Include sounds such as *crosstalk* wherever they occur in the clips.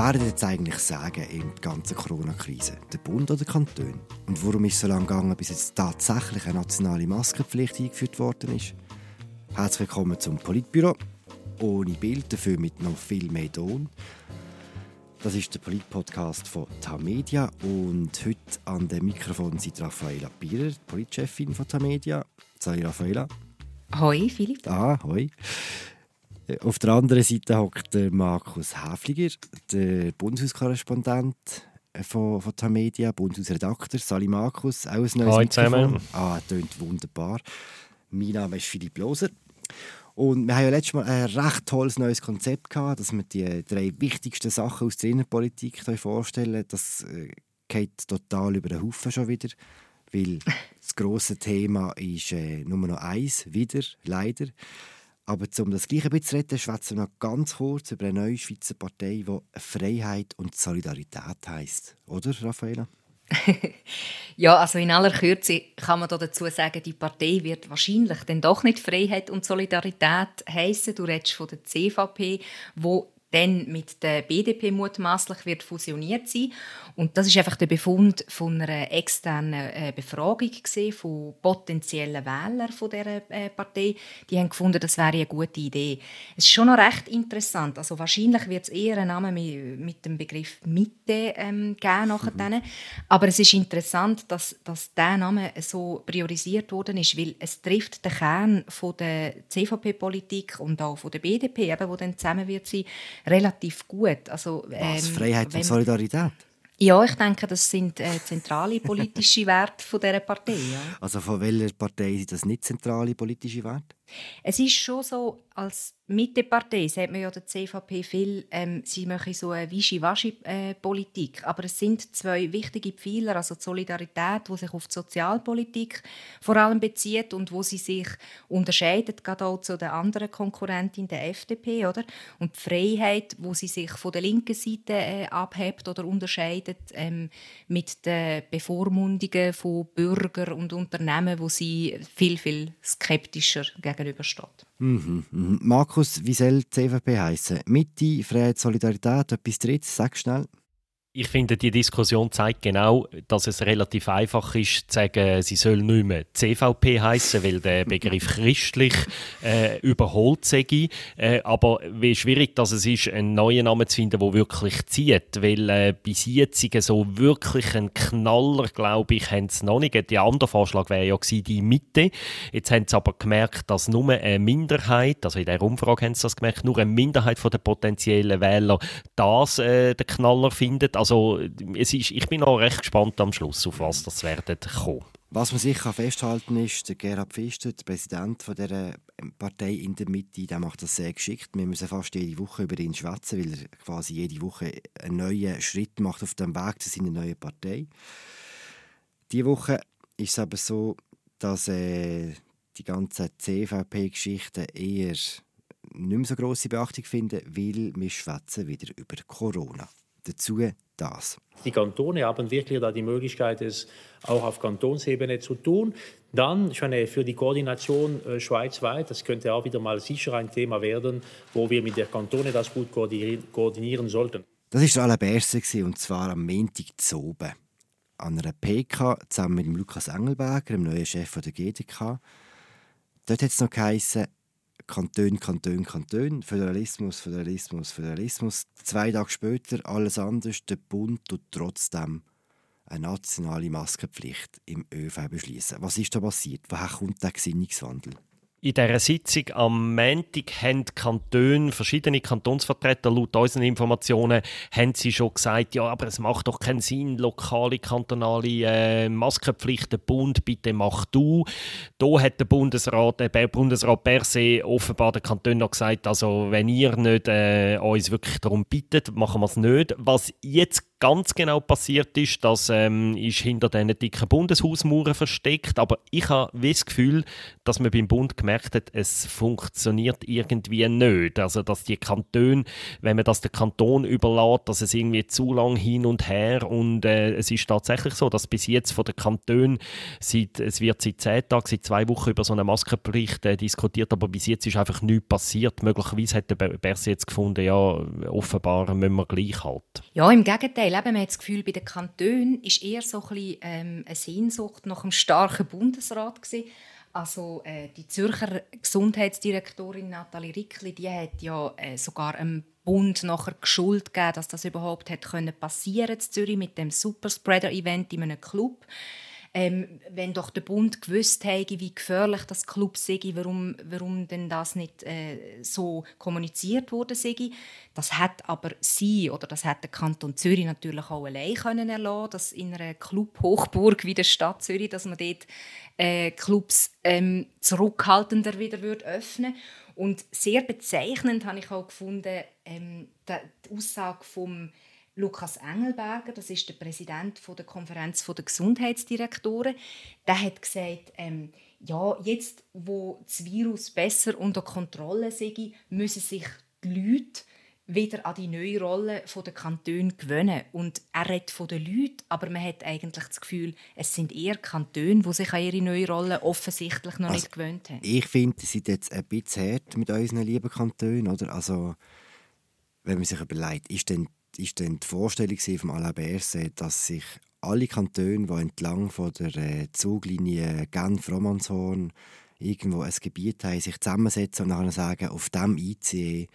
Wer wird jetzt eigentlich sagen in der ganzen Corona-Krise? Der Bund oder der Kanton? Und warum ist es so lange gegangen, bis jetzt tatsächlich eine nationale Maskenpflicht eingeführt worden ist? Herzlich willkommen zum Politbüro. Ohne Bild, dafür mit noch viel mehr Ton. Das ist der Polit-Podcast von Tamedia und heute an dem Mikrofon sind Raffaela Bierer, Politchefin von Tamedia. Salut Raffaela. Hoi Philipp. Ah, hoi. Auf der anderen Seite hockt Markus Häfliger, der Bundeshauskorrespondent von, von Tamedia, Bundeshausredakteur. Sali Markus, auch ein neues Hallo zusammen. Ah, tönt wunderbar. Mein Name ist Philipp Loser. Und wir haben ja letztes Mal ein recht tolles neues Konzept gehabt, dass wir die drei wichtigsten Sachen aus der Innenpolitik vorstellen. Das äh, geht total über den Haufen schon wieder, weil das große Thema ist äh, nur noch eins, wieder, leider. Aber um das gleiche zu retten, schwätzen wir noch ganz kurz über eine neue Schweizer Partei, die Freiheit und Solidarität heisst. Oder, Raffaella? *laughs* ja, also in aller Kürze kann man dazu sagen, die Partei wird wahrscheinlich dann doch nicht Freiheit und Solidarität heißen. Du redest von der CVP, wo dann mit der BDP mutmaßlich wird fusioniert sein. Und das ist einfach der Befund von einer externen äh, Befragung von potenziellen Wählern von dieser äh, Partei. Die haben gefunden, das wäre eine gute Idee. Es ist schon noch recht interessant. Also wahrscheinlich wird es eher einen Namen mit, dem Begriff Mitte ähm, geben nachher. Mhm. Aber es ist interessant, dass, dass dieser Name so priorisiert worden ist, weil es trifft den Kern von der CVP-Politik und auch von der BDP, eben, wo dann zusammen wird sein relativ gut. Also, ähm, Was, Freiheit und Solidarität? Ja, ich denke, das sind äh, zentrale politische *laughs* Werte von dieser Partei. Ja. Also von welcher Partei sind das nicht zentrale politische Werte? Es ist schon so, als Mittepartei sagt man ja der CVP viel, ähm, sie machen so eine Wischi-Waschi-Politik. Aber es sind zwei wichtige Pfeiler, also die Solidarität, die sich auf die Sozialpolitik vor allem bezieht und wo sie sich unterscheidet, gerade auch zu der anderen Konkurrentin, der FDP. Oder? Und die Freiheit, wo sie sich von der linken Seite äh, abhebt oder unterscheidet ähm, mit den Bevormundungen von Bürgern und Unternehmen, wo sie viel, viel skeptischer gegen gegenübersteht. Mhm, mhm. Markus, die CVP heißen? Mitte, Freiheit, Solidarität, etwas drittes? Sag schnell ich finde, die Diskussion zeigt genau, dass es relativ einfach ist, zu sagen, sie soll nicht mehr CVP heißen, weil der Begriff *laughs* christlich äh, überholt sei. Äh, aber wie schwierig dass es ist, einen neuen Namen zu finden, der wirklich zieht. Weil äh, bis jetzt so wirklich einen Knaller, glaube ich, haben sie noch nicht. Der andere Vorschlag wäre ja gewesen, die Mitte. Jetzt haben sie aber gemerkt, dass nur eine Minderheit, also in der Umfrage haben sie das gemerkt, nur eine Minderheit der potenziellen Wähler das äh, den Knaller findet. Also also es ist, ich bin auch recht gespannt am Schluss, auf was das werden kommen. Was man sicher festhalten ist, der Gerhard Pfister, der Präsident von der Partei in der Mitte, der macht das sehr geschickt. Wir müssen fast jede Woche über ihn schwätzen, weil er quasi jede Woche einen neuen Schritt macht auf dem Weg zu seiner neuen Partei. Diese Woche ist es aber so, dass äh, die ganzen CVP-Geschichten eher nicht mehr so grosse Beachtung finden, weil wir schwätzen wieder über Corona. Dazu das. Die Kantone haben wirklich da die Möglichkeit, es auch auf Kantonsebene zu tun. Dann schon für die Koordination äh, schweizweit, das könnte auch wieder mal sicher ein Thema werden, wo wir mit der Kantone das gut koordinieren sollten. Das war das Allererste, und zwar am Montag zu oben. An einer PK zusammen mit dem Lukas Engelberger, dem neuen Chef der GDK. Dort hat es noch geheißen, Kanton, Kanton, Kanton, Föderalismus, Föderalismus, Föderalismus. Zwei Tage später alles anders, der Bund tut trotzdem eine nationale Maskenpflicht im ÖV beschließen. Was ist da passiert? Woher kommt der Gesinnungswandel? In dieser Sitzung am Montag haben Kantone, verschiedene Kantonsvertreter, laut unseren Informationen, haben sie schon gesagt, ja, aber es macht doch keinen Sinn, lokale, kantonale äh, Maskenpflichten, Bund, bitte mach du. Da hat der Bundesrat, der Bundesrat per se offenbar den Kantonen noch gesagt, also wenn ihr nicht äh, uns wirklich darum bittet, machen wir es nicht. Was jetzt ganz genau passiert ist, das ähm, ist hinter diesen dicken Bundeshausmauern versteckt. Aber ich habe das Gefühl, dass man beim Bund gemerkt hat, es funktioniert irgendwie nicht. Also, dass die Kantone, wenn man das den Kanton überlässt, dass es irgendwie zu lang hin und her und äh, es ist tatsächlich so, dass bis jetzt von den Kantonen seit, es wird seit zehn Tagen, seit zwei Wochen über so einen Maskenbericht äh, diskutiert, aber bis jetzt ist einfach nichts passiert. Möglicherweise hat der Berse jetzt gefunden, ja, offenbar müssen wir gleich halten. Ja, im Gegenteil. Eben, man hat das Gefühl, bei den Kantonen ist eher so ein bisschen, ähm, eine Sehnsucht nach einem starken Bundesrat gewesen. Also äh, die Zürcher Gesundheitsdirektorin Nathalie Rickli, die hat ja äh, sogar einem Bund nachher Schuld gegeben, dass das überhaupt hat können passieren in Zürich mit dem Superspreader-Event in einem Club ähm, wenn doch der Bund gewusst hätte, wie gefährlich das Club sei, warum, warum denn das nicht äh, so kommuniziert wurde sei. Das hat aber sie oder das hat der Kanton Zürich natürlich auch allein können erlassen, dass in einer Club-Hochburg wie der Stadt Zürich, dass man dort äh, Clubs ähm, zurückhaltender wieder würde öffnen und sehr bezeichnend habe ich auch gefunden ähm, die Aussage vom Lukas Engelberger, das ist der Präsident der Konferenz der Gesundheitsdirektoren, der hat gesagt, ähm, ja, jetzt, wo das Virus besser unter Kontrolle sei, müssen sich die Leute wieder an die neue Rolle der Kantone gewöhnen. Und er redet von den Leuten, aber man hat eigentlich das Gefühl, es sind eher Kantone, die sich an ihre neue Rolle offensichtlich noch also, nicht gewöhnt haben. Ich finde, sie sind jetzt ein bisschen hart mit unseren lieben Kantonen. Oder? Also, wenn man sich überlegt, ist denn ist dann die Vorstellung von Alain Berset, dass sich alle Kantone, die entlang von der äh, Zuglinie Genf-Romanshorn irgendwo ein Gebiet haben, sich zusammensetzen und dann sagen, auf diesem ICE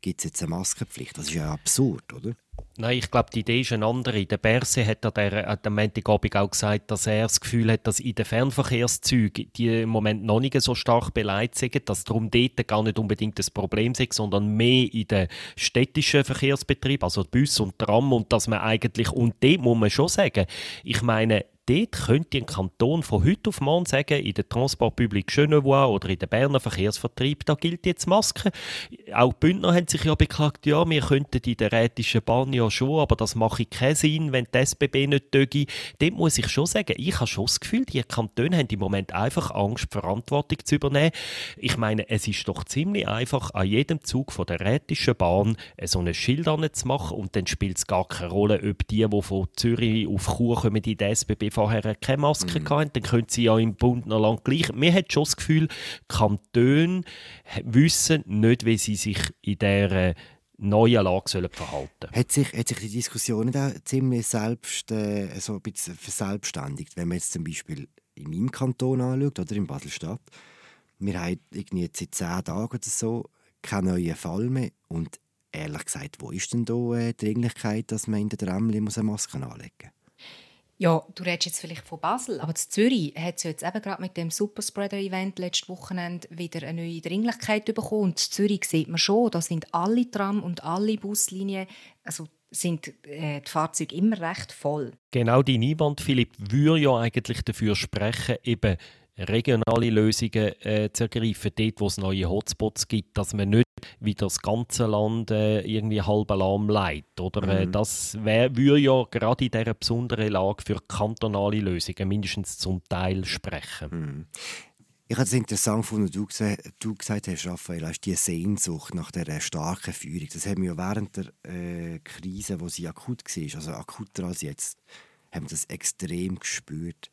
gibt es jetzt eine Maskenpflicht. Das ist ja absurd, oder? Nein, ich glaube, die Idee ist eine andere. Der Berse hat an der, am Montagabend auch gesagt, dass er das Gefühl hat, dass in den Fernverkehrszügen die im Moment noch nicht so stark beleidigt sind, dass darum dort gar nicht unbedingt das Problem ist, sondern mehr in den städtischen Verkehrsbetrieb, also Bus und Tram und dass man eigentlich, und dort muss man schon sagen, ich meine, dort könnte ein Kanton von heute auf morgen sagen, in der Transport Public Genevois oder in der Berner Verkehrsvertrieb, da gilt jetzt Maske. Auch die Bündner haben sich ja beklagt, ja, wir könnten in der rätischen Bahn ja schon, aber das mache keinen Sinn, wenn die SBB nicht töge. Dort muss ich schon sagen, ich habe schon das Gefühl, die Kantone haben im Moment einfach Angst, Verantwortung zu übernehmen. Ich meine, es ist doch ziemlich einfach, an jedem Zug von der rätischen Bahn so ein Schild zu machen und dann spielt es gar keine Rolle, ob die, die von Zürich auf Chur kommen, in die SBB vorher keine Maske mhm. hatten, dann können sie ja im Bund noch lange gleich. Mir hat schon das Gefühl, Kantone wissen nicht, wie sie sich in dieser neuen Lage sollen verhalten hat sich, hat sich die Diskussion auch ziemlich selbst, äh, so ein bisschen verselbstständigt? Wenn man jetzt zum Beispiel in meinem Kanton anschaut oder in Basel-Stadt, wir haben irgendwie jetzt seit zehn Tagen oder so keinen neuen Fall mehr und ehrlich gesagt, wo ist denn da äh, die Dringlichkeit, dass man in der Tramli eine Maske anlegen muss? Ja, du redest jetzt vielleicht von Basel, aber in Zürich hat es jetzt eben gerade mit dem Superspreader-Event letztes Wochenende wieder eine neue Dringlichkeit bekommen. Und in Zürich sieht man schon, da sind alle Tram und alle Buslinien, also sind äh, die Fahrzeuge immer recht voll. Genau die Einwand, Philipp, würde ja eigentlich dafür sprechen, eben regionale Lösungen äh, zu ergreifen, dort wo es neue Hotspots gibt, dass man nicht wie das ganze Land äh, irgendwie halb lahm leidet. Oder, äh, mhm. das wär, würde ja gerade in dieser besonderen Lage für kantonale Lösungen mindestens zum Teil sprechen. Mhm. Ich habe es interessant gefunden, du, du gesagt hast, Raphael, hast die Sehnsucht nach der starken Führung. Das haben wir ja während der äh, Krise, wo sie akut war, also akuter als jetzt, haben wir das extrem gespürt.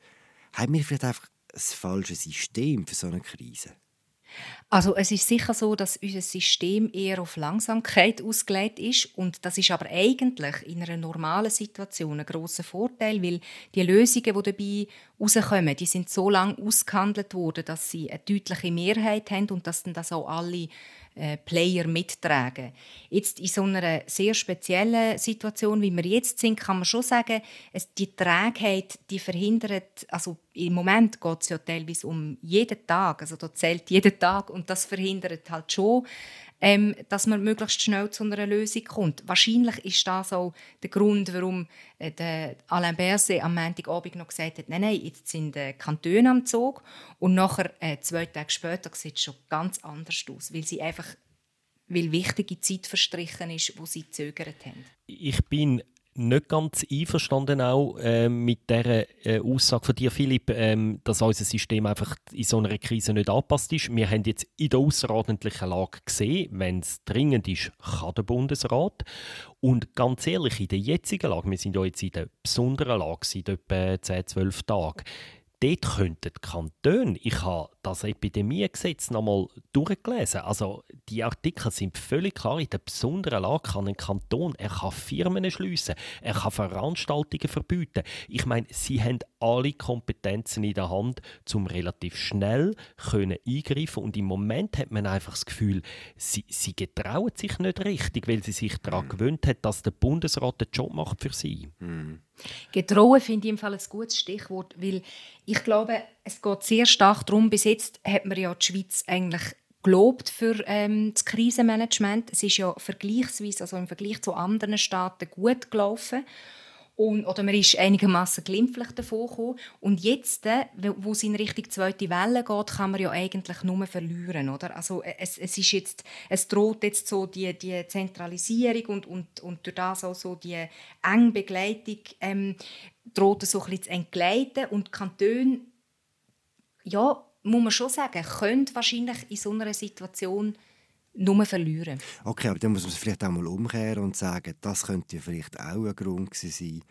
Haben wir vielleicht einfach das falsche System für so eine Krise? Also es ist sicher so, dass unser System eher auf Langsamkeit ausgelegt ist und das ist aber eigentlich in einer normalen Situation ein großer Vorteil, weil die Lösungen, die dabei rauskommen, die sind so lange ausgehandelt worden, dass sie eine deutliche Mehrheit haben und dass dann das auch alle äh, Player mittragen. Jetzt in so einer sehr speziellen Situation, wie wir jetzt sind, kann man schon sagen, es, die Trägheit, die verhindert, also im Moment geht es ja teilweise um jeden Tag, also da zählt jeden Tag und das verhindert halt schon ähm, dass man möglichst schnell zu einer Lösung kommt. Wahrscheinlich ist das auch der Grund, warum äh, Alain Berset am Montagabend noch gesagt hat, nein, nein, jetzt sind äh, Kantone am Zug und nachher, äh, zwei Tage später, sieht es schon ganz anders aus, weil sie einfach weil wichtige Zeit verstrichen ist, wo sie zögert haben. Ich bin nicht ganz einverstanden auch äh, mit der äh, Aussage von dir, Philipp, äh, dass unser System einfach in so einer Krise nicht angepasst ist. Wir haben jetzt in der außerordentlichen Lage gesehen, wenn es dringend ist, kann der Bundesrat. Und ganz ehrlich, in der jetzigen Lage, wir sind ja jetzt in der besonderen Lage seit etwa 10, 12 Tagen, dort könnten die Kantone, ich habe das Epidemiegesetz nochmal durchgelesen, also die Artikel sind völlig klar, in der besonderen Lage kann ein Kanton, er kann Firmen schliessen, er kann Veranstaltungen verbieten. Ich meine, sie haben alle Kompetenzen in der Hand, um relativ schnell können eingreifen und im Moment hat man einfach das Gefühl, sie, sie getrauen sich nicht richtig, weil sie sich daran mhm. gewöhnt hat, dass der Bundesrat den Job macht für sie. Mhm. Getrauen finde ich im Fall ein gutes Stichwort, weil ich glaube, es geht sehr stark darum, bis jetzt hat man ja die Schweiz eigentlich gelobt für ähm, das Krisenmanagement. Es ist ja vergleichsweise, also im Vergleich zu anderen Staaten gut gelaufen. Und, oder man ist einigermaßen glimpflich davon gekommen. Und jetzt, äh, wo es in Richtung zweite Welle geht, kann man ja eigentlich nur verlieren. Oder? Also es, es, ist jetzt, es droht jetzt so die, die Zentralisierung und, und, und durch das auch so die enge Begleitung ähm, droht so ein bisschen zu entgleiten. Und die Kantone, ja, muss man schon sagen, können wahrscheinlich in so einer Situation nur verlieren. Okay, aber dann muss man es vielleicht auch mal umkehren und sagen, das könnte vielleicht auch ein Grund sein,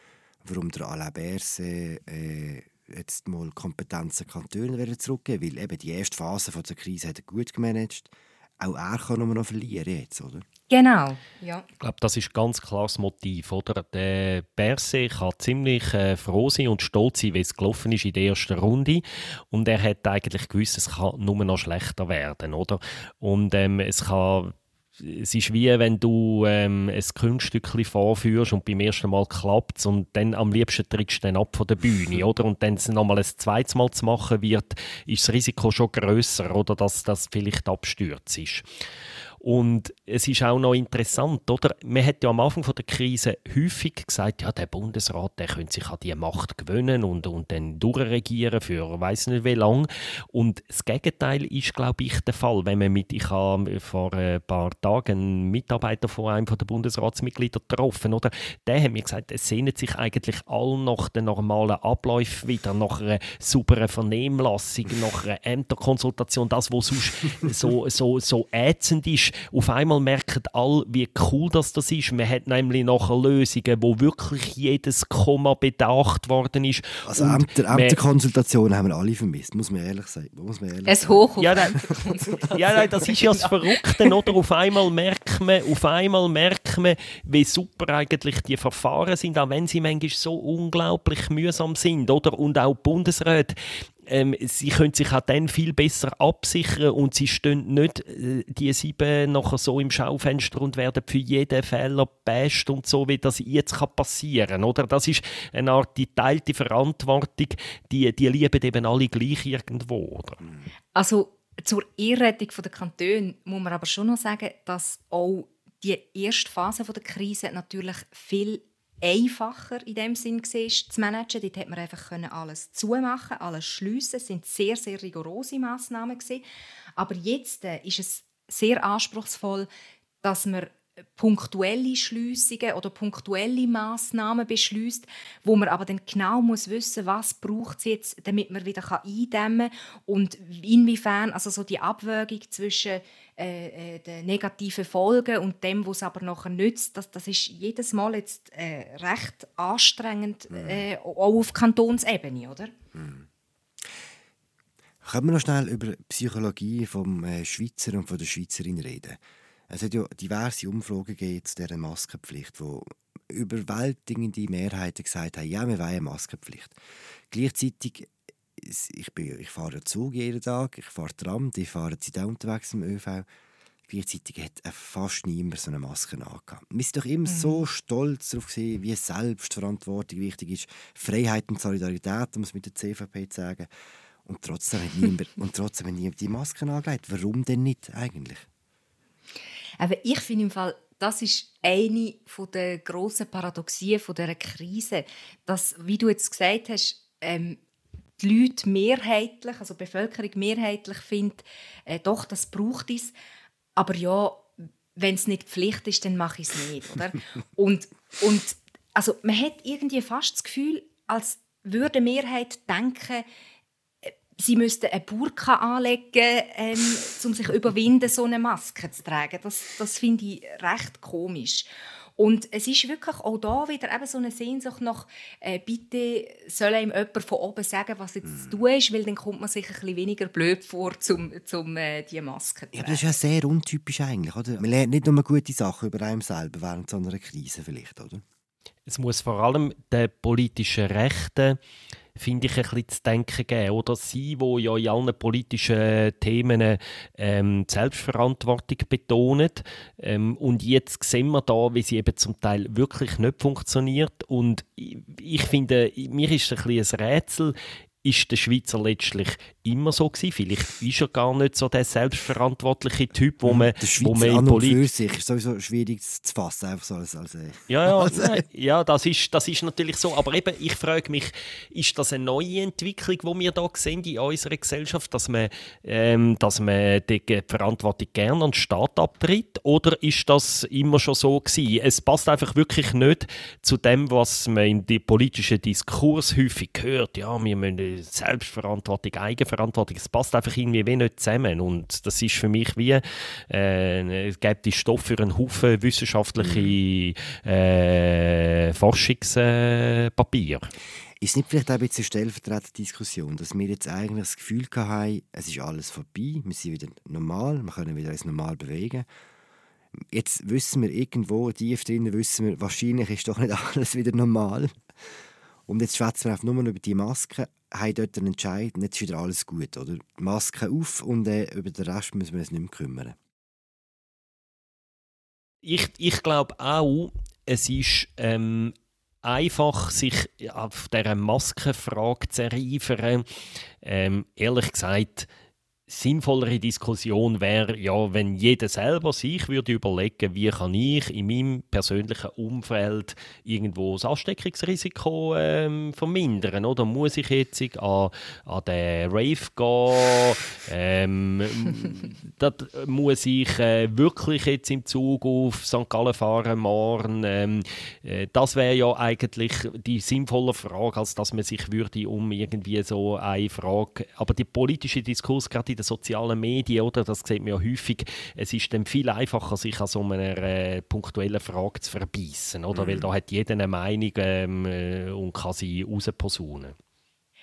warum der Alain Berset äh, jetzt mal Kompetenzen Kantonen zurückgeben Weil eben die erste Phase der Krise hat er gut gemanagt. Auch er kann nur noch verlieren jetzt, oder? Genau, ja. Ich glaube, das ist ganz klar das Motiv. Oder? Der Berse kann ziemlich äh, froh sein und stolz sein, wie es gelaufen ist in der ersten Runde. Und er hat eigentlich gewusst, es kann nur noch schlechter werden. Oder? Und ähm, es kann es ist wie wenn du ähm, ein Kunststück vorführst und beim ersten Mal klappt und dann am liebsten trittst du dann ab von der Bühne, *laughs* oder? Und dann nochmal ein zweites Mal zu machen wird, ist das Risiko schon größer, oder? Dass das vielleicht abstürzt ist. Und es ist auch noch interessant, oder? Man hat ja am Anfang der Krise häufig gesagt, ja, der Bundesrat, der könnte sich an die Macht gewöhnen und, und dann durchregieren für weiß nicht wie lange. Und das Gegenteil ist, glaube ich, der Fall. Wenn man mit, ich habe vor ein paar Tagen einen Mitarbeiter von einem der Bundesratsmitglieder getroffen, oder? Der hat mir gesagt, es sehnen sich eigentlich all nach den normalen Abläufen wieder, nach einer sauberen Vernehmlassung, nach einer Ämterkonsultation, das, was sonst so, so, so ätzend ist auf einmal merken alle, wie cool das, das ist. Man hat nämlich nachher Lösungen, wo wirklich jedes Komma bedacht worden ist. Also Ämter, Ämterkonsultationen haben wir alle vermisst, muss man ehrlich sagen. Muss man ehrlich es hoch ja, nein, ja, nein, das ist ja das Verrückte, oder? Auf einmal merkt man, auf einmal merkt man, wie super eigentlich die Verfahren sind, auch wenn sie manchmal so unglaublich mühsam sind, oder? Und auch Bundesräte ähm, sie können sich auch dann viel besser absichern und sie stehen nicht äh, die sieben nachher so im Schaufenster und werden für jeden Fehler best und so, wie das jetzt kann passieren oder Das ist eine Art die teilte Verantwortung, die, die lieben eben alle gleich irgendwo. Oder? Also zur Ehrrettung der Kantone muss man aber schon noch sagen, dass auch die erste Phase der Krise natürlich viel einfacher in dem Sinn war, zu managen. Dort konnte man einfach alles zumachen, alles schliessen. Es sind sehr, sehr rigorose Massnahmen Aber jetzt äh, ist es sehr anspruchsvoll, dass man punktuelle Schließungen oder punktuelle Massnahmen beschließt, wo man aber dann genau muss wissen, was braucht es jetzt, damit man wieder eindämmen kann und inwiefern also so die Abwägung zwischen äh, äh, den negativen Folgen und dem, was es aber nachher nützt, das, das ist jedes Mal jetzt äh, recht anstrengend, mhm. äh, auch auf Kantonsebene, oder? Mhm. Können wir noch schnell über die Psychologie vom äh, Schweizer und von der Schweizerin reden? Es hat ja diverse Umfragen gegeben zu dieser Maskenpflicht, wo überwältigende Mehrheiten gesagt haben, ja, wir wollen eine Maskenpflicht. Gleichzeitig, ich, bin, ich fahre Zug jeden Tag, ich fahre Tram, die fahren sie auch unterwegs im ÖV. Gleichzeitig hat fast niemand so eine Maske angehabt. Wir sind doch immer mhm. so stolz darauf, gewesen, wie Selbstverantwortung wichtig ist. Freiheit und Solidarität, um es mit der CVP zu sagen. Und trotzdem hat niemand, *laughs* und trotzdem hat niemand die Masken angelegt. Warum denn nicht eigentlich? Aber ich finde im Fall, das ist eine der grossen Paradoxien dieser Krise, dass, wie du jetzt gesagt hast, ähm, die Leute mehrheitlich, also die Bevölkerung mehrheitlich findet, äh, doch, das braucht es. Aber ja, wenn es nicht Pflicht ist, dann mache ich es nicht. Oder? *laughs* und, und also man hat irgendwie fast das Gefühl, als würde die Mehrheit denken, sie müssten eine Burka anlegen, ähm, um sich überwinden, so eine Maske zu tragen. Das, das finde ich recht komisch. Und es ist wirklich auch da wieder eben so eine Sehnsucht nach, äh, bitte soll ihm jemand von oben sagen, was jetzt zu tun ist, weil dann kommt man sich ein bisschen weniger blöd vor, um zum, äh, die Maske zu tragen. Ja, das ist ja sehr untypisch eigentlich, oder? Man lernt nicht nur gute Sachen über einen selber während so einer Krise vielleicht, oder? Es muss vor allem den politischen Rechten finde ich, ein bisschen zu denken geben. Oder sie, wo ja in allen politischen Themen ähm, Selbstverantwortung betonen. Ähm, und jetzt sehen wir da, wie sie eben zum Teil wirklich nicht funktioniert. Und ich, ich finde, mir ist ein bisschen ein Rätsel, ist der Schweizer letztlich immer so gewesen. Vielleicht ist er gar nicht so der selbstverantwortliche Typ, wo man, der Schweizer wo man in Politik... für sich ist sowieso schwierig zu fassen, einfach so als, als, Ja, ja, als, nein, ja das, ist, das ist natürlich so. Aber eben, ich frage mich, ist das eine neue Entwicklung, die wir hier sehen in unserer Gesellschaft, dass man, ähm, dass man die Verantwortung gerne an den Staat abtritt? Oder ist das immer schon so gewesen? Es passt einfach wirklich nicht zu dem, was man im politischen Diskurs häufig hört. Ja, wir müssen Selbstverantwortung, Eigenverantwortung, es passt einfach irgendwie wie nicht zusammen. Und das ist für mich wie, äh, es gibt die Stoff für einen Haufen wissenschaftliche äh, Forschungspapier. Ist nicht vielleicht auch ein bisschen stellvertretende Diskussion, dass wir jetzt eigentlich das Gefühl haben, es ist alles vorbei, wir sind wieder normal, wir können wieder uns normal bewegen. Jetzt wissen wir irgendwo, tief drinnen wissen wir, wahrscheinlich ist doch nicht *laughs* alles wieder normal. Und jetzt schwätzen wir einfach nur über die Masken, haben dort einen Entscheid, jetzt ist wieder alles gut. Oder? Maske auf und äh, über den Rest müssen wir uns nicht mehr kümmern. Ich, ich glaube auch, es ist ähm, einfach, sich auf dieser Maskenfrage zu erinnern. Ähm, ehrlich gesagt, sinnvollere Diskussion wäre ja, wenn jeder selber sich würde überlegen, wie kann ich in meinem persönlichen Umfeld irgendwo das Ansteckungsrisiko ähm, vermindern, oder muss ich jetzt an, an den Rave gehen, ähm, *laughs* das muss ich äh, wirklich jetzt im Zug auf St. Gallen fahren morgen, ähm, äh, das wäre ja eigentlich die sinnvolle Frage, als dass man sich würde um irgendwie so eine Frage, aber die politische Diskurs gerade in den sozialen Medien, oder? das sieht man ja häufig, es ist dann viel einfacher, sich an so einer äh, punktuellen Frage zu verbeissen, oder? Mhm. weil da hat jeder eine Meinung ähm, äh, und kann sie rausposaunen.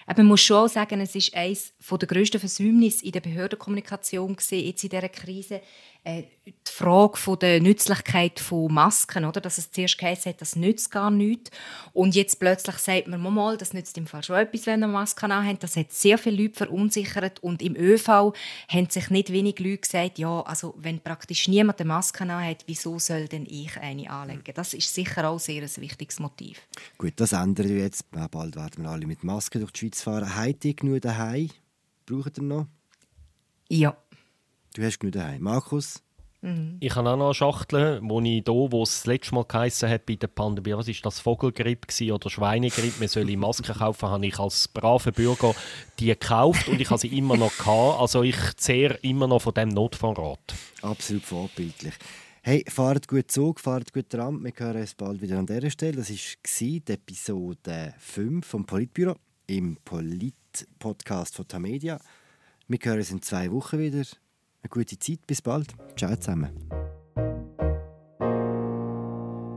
man muss schon auch sagen, es ist eines der grössten Versäumnisse in der Behördenkommunikation jetzt in dieser Krise, äh, die Frage von der Nützlichkeit von Masken, oder? dass es zuerst geheißen hat, das nützt gar nichts. Und jetzt plötzlich sagt man, mal, das nützt im Fall schon etwas, wenn man Masken haben. Das hat sehr viele Leute verunsichert. Und im ÖV haben sich nicht wenig Leute gesagt, ja, also wenn praktisch niemand eine Maske hat, wieso soll denn ich eine anlegen? Das ist sicher auch sehr ein wichtiges Motiv. Gut, das ändert jetzt. Bald werden wir alle mit Masken durch die Schweiz fahren. Habt ihr genug daheim? Braucht ihr noch? Ja. Du hast genug daheim. Markus? Mhm. Ich habe auch noch eine Schachtel, wo ich hier, wo es das letzte Mal geheißen hat bei der Pandemie, was ist das, Vogelgrippe oder Schweinegrippe, man soll Masken kaufen, habe ich als braver Bürger die gekauft und ich habe sie immer noch gehabt. Also ich zehre immer noch von dem Notvorrat. Absolut vorbildlich. Hey, fahrt gut Zug, fahrt gut Tram. Wir hören uns bald wieder an dieser Stelle. Das war die Episode 5 vom Politbüro im Polit-Podcast von Tamedia. Wir hören uns in zwei Wochen wieder. Eine gute Zeit, bis bald. Ciao zusammen.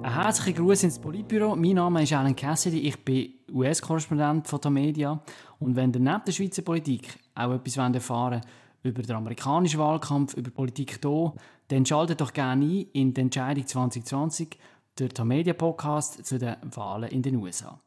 Ein herzlicher Gruß ins Politbüro. Mein Name ist Alan Cassidy, ich bin US-Korrespondent von Tamedia. Und wenn ihr neben der Schweizer Politik auch etwas erfahren wollt über den amerikanischen Wahlkampf, über Politik hier, dann schaltet doch gerne ein in die Entscheidung 2020, der Tamedia Podcast zu den Wahlen in den USA.